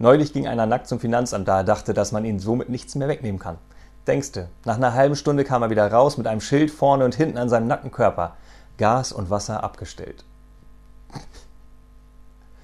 Neulich ging einer nackt zum Finanzamt, da er dachte, dass man ihn somit nichts mehr wegnehmen kann. Denkste, nach einer halben Stunde kam er wieder raus mit einem Schild vorne und hinten an seinem nackten Körper. Gas und Wasser abgestellt.